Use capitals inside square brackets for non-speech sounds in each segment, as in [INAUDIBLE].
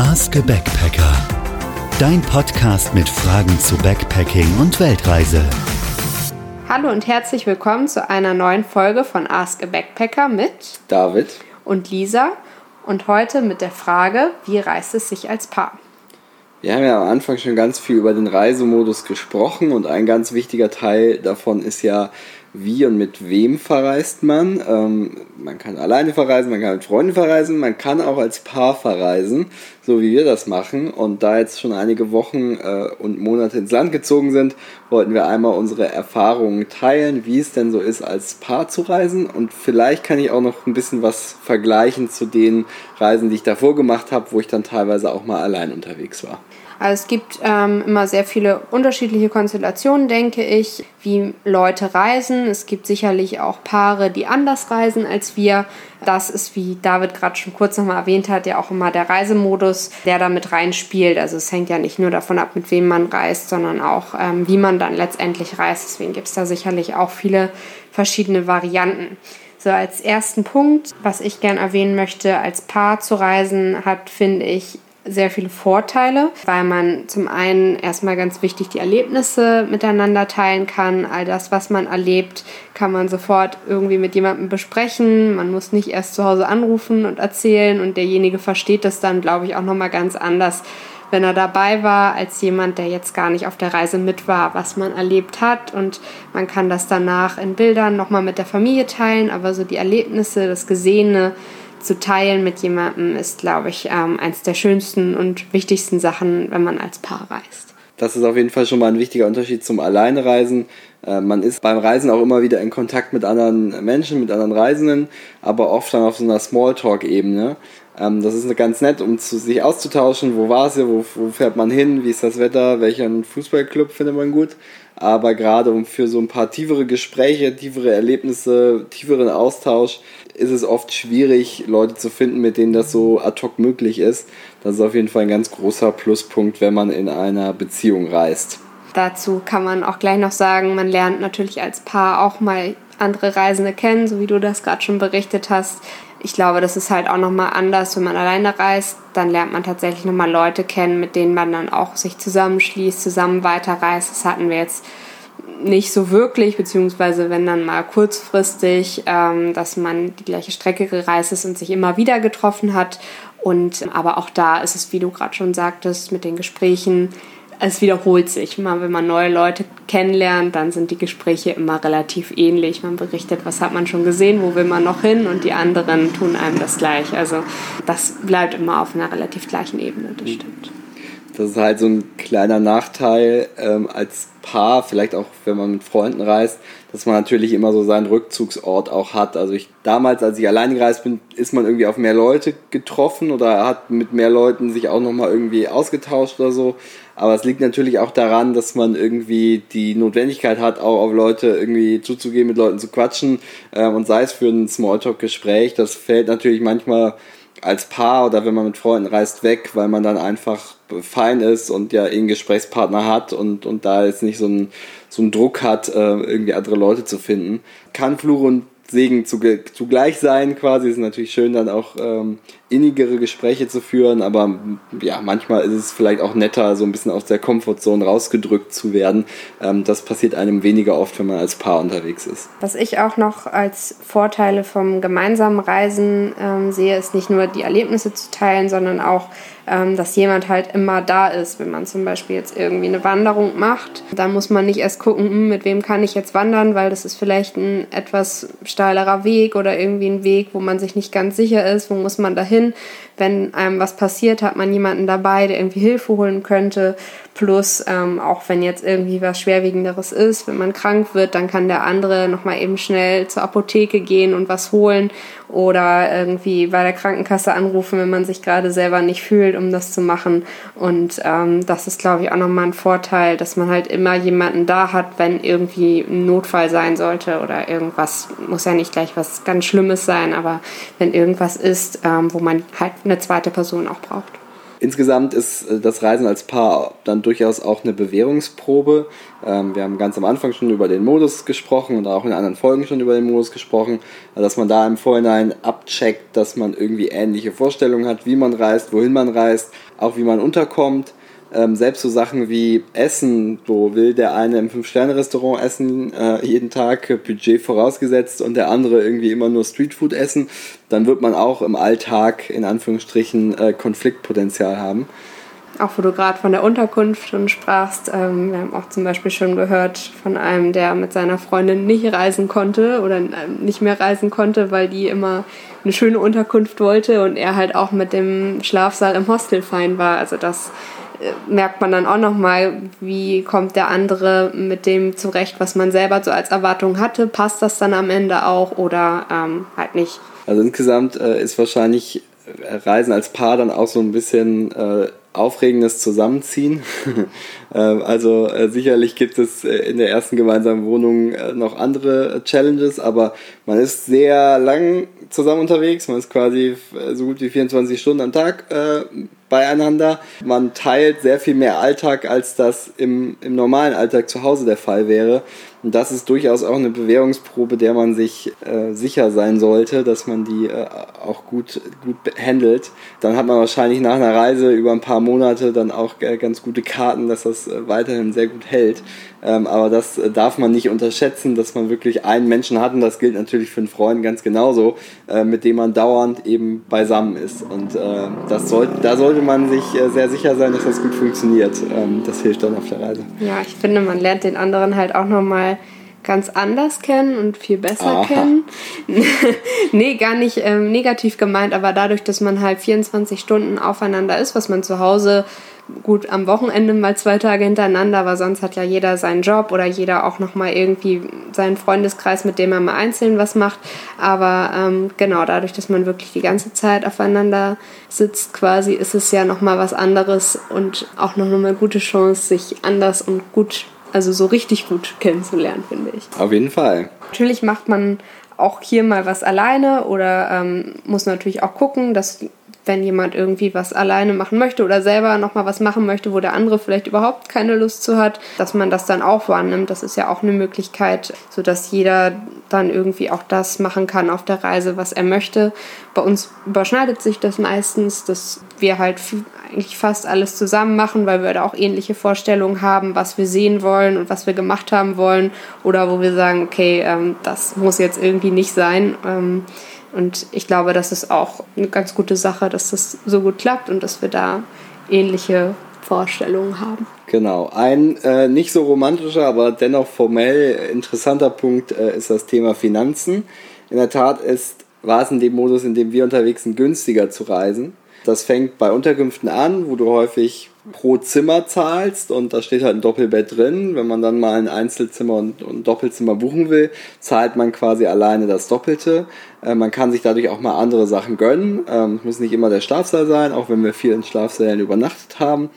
Ask a Backpacker. Dein Podcast mit Fragen zu Backpacking und Weltreise. Hallo und herzlich willkommen zu einer neuen Folge von Ask a Backpacker mit David und Lisa und heute mit der Frage, wie reist es sich als Paar? Wir haben ja am Anfang schon ganz viel über den Reisemodus gesprochen und ein ganz wichtiger Teil davon ist ja, wie und mit wem verreist man. Ähm, man kann alleine verreisen, man kann mit Freunden verreisen, man kann auch als Paar verreisen, so wie wir das machen. Und da jetzt schon einige Wochen äh, und Monate ins Land gezogen sind, wollten wir einmal unsere Erfahrungen teilen, wie es denn so ist, als Paar zu reisen. Und vielleicht kann ich auch noch ein bisschen was vergleichen zu den Reisen, die ich davor gemacht habe, wo ich dann teilweise auch mal allein unterwegs war. Also es gibt ähm, immer sehr viele unterschiedliche Konstellationen, denke ich, wie Leute reisen. Es gibt sicherlich auch Paare, die anders reisen als wir. Das ist, wie David gerade schon kurz nochmal erwähnt hat, ja auch immer der Reisemodus, der da mit reinspielt. Also es hängt ja nicht nur davon ab, mit wem man reist, sondern auch, ähm, wie man dann letztendlich reist. Deswegen gibt es da sicherlich auch viele verschiedene Varianten. So als ersten Punkt, was ich gern erwähnen möchte, als Paar zu reisen, hat, finde ich, sehr viele Vorteile, weil man zum einen erstmal ganz wichtig die Erlebnisse miteinander teilen kann. All das, was man erlebt, kann man sofort irgendwie mit jemandem besprechen. Man muss nicht erst zu Hause anrufen und erzählen und derjenige versteht das dann, glaube ich, auch nochmal ganz anders, wenn er dabei war, als jemand, der jetzt gar nicht auf der Reise mit war, was man erlebt hat. Und man kann das danach in Bildern nochmal mit der Familie teilen, aber so die Erlebnisse, das Gesehene, zu teilen mit jemandem ist, glaube ich, ähm, eines der schönsten und wichtigsten Sachen, wenn man als Paar reist. Das ist auf jeden Fall schon mal ein wichtiger Unterschied zum Alleinereisen. Äh, man ist beim Reisen auch immer wieder in Kontakt mit anderen Menschen, mit anderen Reisenden, aber oft dann auf so einer Smalltalk-Ebene. Ähm, das ist ganz nett, um zu, sich auszutauschen. Wo war es? Wo, wo fährt man hin? Wie ist das Wetter? Welchen Fußballclub findet man gut? Aber gerade um für so ein paar tiefere Gespräche, tiefere Erlebnisse, tieferen Austausch ist es oft schwierig, Leute zu finden, mit denen das so ad hoc möglich ist. Das ist auf jeden Fall ein ganz großer Pluspunkt, wenn man in einer Beziehung reist. Dazu kann man auch gleich noch sagen, man lernt natürlich als Paar auch mal andere Reisende kennen, so wie du das gerade schon berichtet hast. Ich glaube, das ist halt auch nochmal anders, wenn man alleine reist. Dann lernt man tatsächlich nochmal Leute kennen, mit denen man dann auch sich zusammenschließt, zusammen weiterreist. Das hatten wir jetzt nicht so wirklich, beziehungsweise wenn dann mal kurzfristig, ähm, dass man die gleiche Strecke gereist ist und sich immer wieder getroffen hat. Und aber auch da ist es, wie du gerade schon sagtest, mit den Gesprächen, es wiederholt sich. Mal, wenn man neue Leute kennenlernt, dann sind die Gespräche immer relativ ähnlich. Man berichtet, was hat man schon gesehen, wo will man noch hin und die anderen tun einem das gleich. Also das bleibt immer auf einer relativ gleichen Ebene, das stimmt. Das ist halt so ein kleiner Nachteil ähm, als Paar, vielleicht auch wenn man mit Freunden reist, dass man natürlich immer so seinen Rückzugsort auch hat. Also ich damals, als ich allein gereist bin, ist man irgendwie auf mehr Leute getroffen oder hat mit mehr Leuten sich auch nochmal irgendwie ausgetauscht oder so. Aber es liegt natürlich auch daran, dass man irgendwie die Notwendigkeit hat, auch auf Leute irgendwie zuzugehen, mit Leuten zu quatschen äh, und sei es für ein Smalltalk-Gespräch. Das fällt natürlich manchmal als Paar oder wenn man mit Freunden reist weg, weil man dann einfach fein ist und ja einen Gesprächspartner hat und, und da jetzt nicht so einen, so einen Druck hat, äh, irgendwie andere Leute zu finden. Kann Fluch und Segen zugleich sein quasi. Es ist natürlich schön, dann auch ähm, innigere Gespräche zu führen, aber ja, manchmal ist es vielleicht auch netter, so ein bisschen aus der Komfortzone rausgedrückt zu werden. Ähm, das passiert einem weniger oft, wenn man als Paar unterwegs ist. Was ich auch noch als Vorteile vom gemeinsamen Reisen ähm, sehe, ist nicht nur die Erlebnisse zu teilen, sondern auch ähm, dass jemand halt immer da ist. Wenn man zum Beispiel jetzt irgendwie eine Wanderung macht, dann muss man nicht erst gucken, hm, mit wem kann ich jetzt wandern, weil das ist vielleicht ein etwas steilerer Weg oder irgendwie ein Weg, wo man sich nicht ganz sicher ist, wo muss man da hin. Wenn einem was passiert, hat man jemanden dabei, der irgendwie Hilfe holen könnte. Plus, ähm, auch wenn jetzt irgendwie was Schwerwiegenderes ist, wenn man krank wird, dann kann der andere nochmal eben schnell zur Apotheke gehen und was holen oder irgendwie bei der Krankenkasse anrufen, wenn man sich gerade selber nicht fühlt, um das zu machen. Und ähm, das ist, glaube ich, auch nochmal ein Vorteil, dass man halt immer jemanden da hat, wenn irgendwie ein Notfall sein sollte oder irgendwas, muss ja nicht gleich was ganz Schlimmes sein, aber wenn irgendwas ist, ähm, wo man halt eine zweite Person auch braucht. Insgesamt ist äh, das Reisen als Paar dann durchaus auch eine Bewährungsprobe. Ähm, wir haben ganz am Anfang schon über den Modus gesprochen und auch in anderen Folgen schon über den Modus gesprochen, dass man da im Vorhinein abcheckt, dass man irgendwie ähnliche Vorstellungen hat, wie man reist, wohin man reist, auch wie man unterkommt. Ähm, selbst so Sachen wie Essen, wo will der eine im Fünf-Sterne-Restaurant essen, äh, jeden Tag Budget vorausgesetzt und der andere irgendwie immer nur Streetfood essen, dann wird man auch im Alltag in Anführungsstrichen äh, Konfliktpotenzial haben. Auch wo du gerade von der Unterkunft schon sprachst, ähm, wir haben auch zum Beispiel schon gehört von einem, der mit seiner Freundin nicht reisen konnte oder ähm, nicht mehr reisen konnte, weil die immer eine schöne Unterkunft wollte und er halt auch mit dem Schlafsaal im Hostel fein war. Also das merkt man dann auch nochmal, wie kommt der andere mit dem zurecht, was man selber so als Erwartung hatte. Passt das dann am Ende auch oder ähm, halt nicht? Also insgesamt äh, ist wahrscheinlich Reisen als Paar dann auch so ein bisschen äh, aufregendes Zusammenziehen. [LAUGHS] Ähm, also äh, sicherlich gibt es äh, in der ersten gemeinsamen Wohnung äh, noch andere Challenges, aber man ist sehr lang zusammen unterwegs. Man ist quasi äh, so gut wie 24 Stunden am Tag äh, beieinander. Man teilt sehr viel mehr Alltag, als das im, im normalen Alltag zu Hause der Fall wäre. Und das ist durchaus auch eine Bewährungsprobe, der man sich äh, sicher sein sollte, dass man die äh, auch gut, gut handelt. Dann hat man wahrscheinlich nach einer Reise über ein paar Monate dann auch äh, ganz gute Karten, dass das äh, weiterhin sehr gut hält. Ähm, aber das äh, darf man nicht unterschätzen, dass man wirklich einen Menschen hat und das gilt natürlich für einen Freund ganz genauso, äh, mit dem man dauernd eben beisammen ist. Und das soll, da sollte man sich sehr sicher sein, dass das gut funktioniert. Ähm, das hilft dann auf der Reise. Ja, ich finde, man lernt den anderen halt auch nochmal ganz anders kennen und viel besser Aha. kennen. [LAUGHS] nee, gar nicht ähm, negativ gemeint, aber dadurch, dass man halt 24 Stunden aufeinander ist, was man zu Hause gut am Wochenende mal zwei Tage hintereinander, aber sonst hat ja jeder seinen Job oder jeder auch nochmal irgendwie seinen Freundeskreis, mit dem er mal einzeln was macht. Aber ähm, genau, dadurch, dass man wirklich die ganze Zeit aufeinander sitzt, quasi, ist es ja nochmal was anderes und auch noch eine gute Chance, sich anders und gut also so richtig gut kennenzulernen, finde ich. Auf jeden Fall. Natürlich macht man auch hier mal was alleine oder ähm, muss natürlich auch gucken, dass wenn jemand irgendwie was alleine machen möchte oder selber nochmal was machen möchte, wo der andere vielleicht überhaupt keine Lust zu hat, dass man das dann auch wahrnimmt. Das ist ja auch eine Möglichkeit, sodass jeder dann irgendwie auch das machen kann auf der Reise, was er möchte. Bei uns überschneidet sich das meistens, dass wir halt eigentlich fast alles zusammen machen, weil wir da auch ähnliche Vorstellungen haben, was wir sehen wollen und was wir gemacht haben wollen oder wo wir sagen, okay, ähm, das muss jetzt irgendwie nicht sein. Und ich glaube, das ist auch eine ganz gute Sache, dass das so gut klappt und dass wir da ähnliche Vorstellungen haben. Genau. Ein äh, nicht so romantischer, aber dennoch formell interessanter Punkt äh, ist das Thema Finanzen. In der Tat ist, war es in dem Modus, in dem wir unterwegs sind, günstiger zu reisen. Das fängt bei Unterkünften an, wo du häufig pro Zimmer zahlst und da steht halt ein Doppelbett drin. Wenn man dann mal ein Einzelzimmer und, ein Doppelzimmer buchen will, zahlt man quasi alleine das Doppelte. Äh, man kann sich dadurch auch mal andere Sachen gönnen. Ähm, muss nicht immer der Schlafsaal sein, auch wenn wir viel in Schlafsälen übernachtet haben.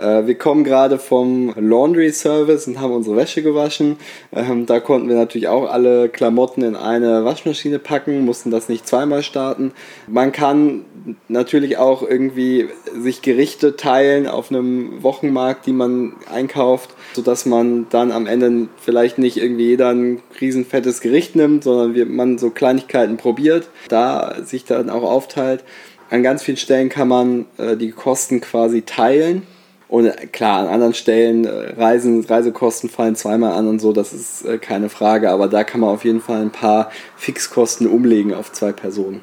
Äh, wir kommen gerade vom Laundry Service und haben unsere Wäsche gewaschen. Ähm, da konnten wir natürlich auch alle Klamotten in eine Waschmaschine packen, mussten das nicht zweimal starten. Man kann natürlich auch irgendwie sich Gerichte teilen auf einem Wochenmarkt, die man einkauft, sodass man dann am Ende vielleicht nicht irgendwie jeder ein riesenfettes Gericht nimmt, sondern man so Kleinigkeiten probiert, da sich dann auch aufteilt. An ganz vielen Stellen kann man äh, die Kosten quasi teilen und klar, an anderen Stellen äh, Reisen, Reisekosten fallen zweimal an und so, das ist äh, keine Frage, aber da kann man auf jeden Fall ein paar Fixkosten umlegen auf zwei Personen.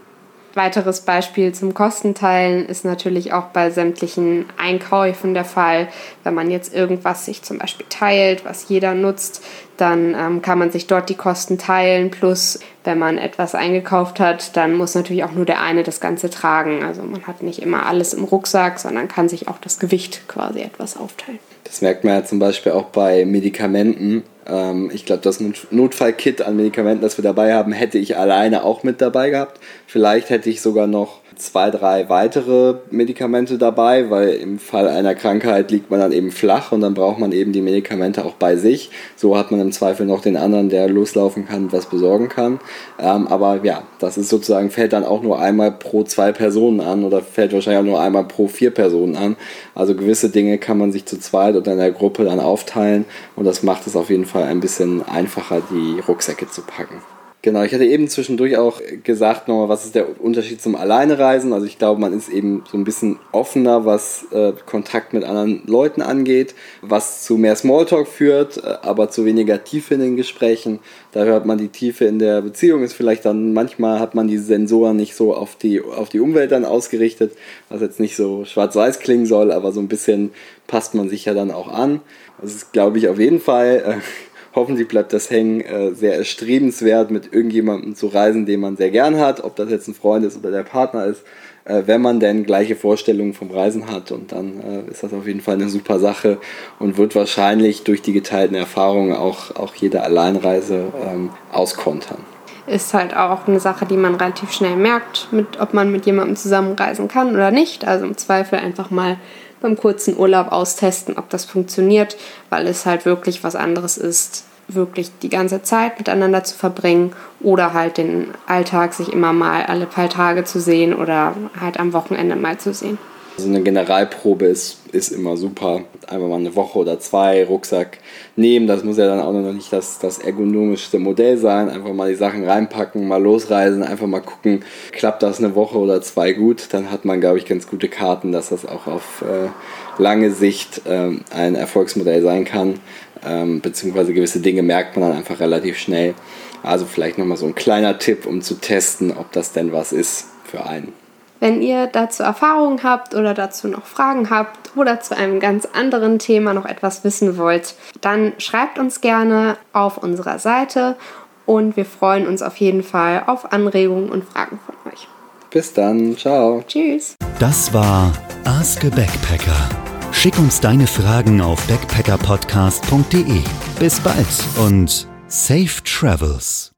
Weiteres Beispiel zum Kostenteilen ist natürlich auch bei sämtlichen Einkäufen der Fall. Wenn man jetzt irgendwas sich zum Beispiel teilt, was jeder nutzt, dann ähm, kann man sich dort die Kosten teilen. Plus, wenn man etwas eingekauft hat, dann muss natürlich auch nur der eine das Ganze tragen. Also man hat nicht immer alles im Rucksack, sondern kann sich auch das Gewicht quasi etwas aufteilen. Das merkt man ja zum Beispiel auch bei Medikamenten. Ähm, ich glaube, das Notfallkit an Medikamenten, das wir dabei haben, hätte ich alleine auch mit dabei gehabt. Vielleicht hätte ich sogar noch zwei, drei weitere Medikamente dabei, weil im Fall einer Krankheit liegt man dann eben flach und dann braucht man eben die Medikamente auch bei sich. So hat man im Zweifel noch den anderen, der loslaufen kann, was besorgen kann. Ähm, aber ja, das ist sozusagen, fällt dann auch nur einmal pro zwei Personen an oder fällt wahrscheinlich auch nur einmal pro vier Personen an. Also gewisse Dinge kann man sich zu zweit oder in der Gruppe dann aufteilen und das macht es auf jeden Fall ein bisschen einfacher, die Rucksäcke zu packen. Genau, ich hatte eben zwischendurch auch gesagt nochmal, was ist der Unterschied zum Alleinereisen. Also ich glaube, man ist eben so ein bisschen offener, was äh, Kontakt mit anderen Leuten angeht, was zu mehr Smalltalk führt, äh, aber zu weniger Tiefe in den Gesprächen. Da hört man die Tiefe in der Beziehung, ist vielleicht dann, manchmal hat man diese Sensoren nicht so auf die, auf die Umwelt dann ausgerichtet, was jetzt nicht so schwarz-weiß klingen soll, aber so ein bisschen passt man sich ja dann auch an. Das ist, glaube ich, auf jeden Fall... Äh, hoffentlich bleibt das hängen, äh, sehr erstrebenswert, mit irgendjemandem zu reisen, den man sehr gern hat, ob das jetzt ein Freund ist oder der Partner ist, äh, wenn man denn gleiche Vorstellungen vom Reisen hat. Und dann äh, ist das auf jeden Fall eine super Sache und wird wahrscheinlich durch die geteilten Erfahrungen auch, auch jede Alleinreise ähm, auskontern ist halt auch eine Sache, die man relativ schnell merkt, mit, ob man mit jemandem zusammenreisen kann oder nicht. Also im Zweifel einfach mal beim kurzen Urlaub austesten, ob das funktioniert, weil es halt wirklich was anderes ist, wirklich die ganze Zeit miteinander zu verbringen oder halt den Alltag sich immer mal alle paar Tage zu sehen oder halt am Wochenende mal zu sehen. Also eine Generalprobe ist, ist immer super. Einfach mal eine Woche oder zwei Rucksack nehmen. Das muss ja dann auch noch nicht das, das ergonomischste Modell sein. Einfach mal die Sachen reinpacken, mal losreisen, einfach mal gucken, klappt das eine Woche oder zwei gut. Dann hat man, glaube ich, ganz gute Karten, dass das auch auf äh, lange Sicht ähm, ein Erfolgsmodell sein kann. Ähm, beziehungsweise gewisse Dinge merkt man dann einfach relativ schnell. Also vielleicht nochmal so ein kleiner Tipp, um zu testen, ob das denn was ist für einen. Wenn ihr dazu Erfahrungen habt oder dazu noch Fragen habt oder zu einem ganz anderen Thema noch etwas wissen wollt, dann schreibt uns gerne auf unserer Seite und wir freuen uns auf jeden Fall auf Anregungen und Fragen von euch. Bis dann, ciao. Tschüss. Das war Ask a Backpacker. Schick uns deine Fragen auf backpackerpodcast.de. Bis bald und safe travels.